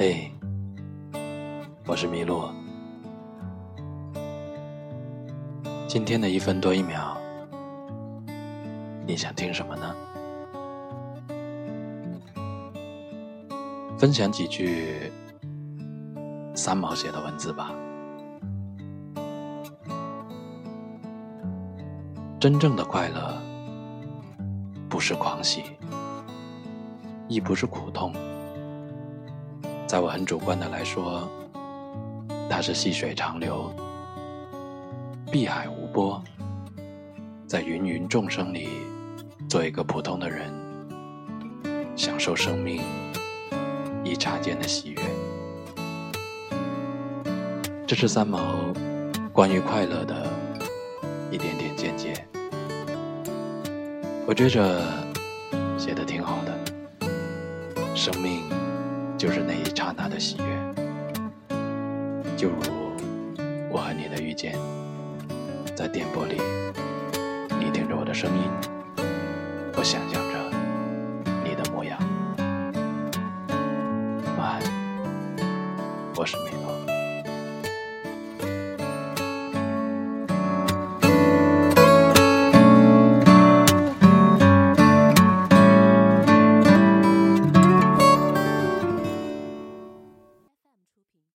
嘿，我是麋鹿。今天的一分多一秒，你想听什么呢？分享几句三毛写的文字吧。真正的快乐，不是狂喜，亦不是苦痛。在我很主观的来说，它是细水长流，碧海无波，在芸芸众生里，做一个普通的人，享受生命一刹间的喜悦。这是三毛关于快乐的一点点见解，我觉着写的挺好的，生命。就是那一刹那的喜悦。就如我和你的遇见在电波里你听着我的声音我想象着你的模样。晚安我是米诺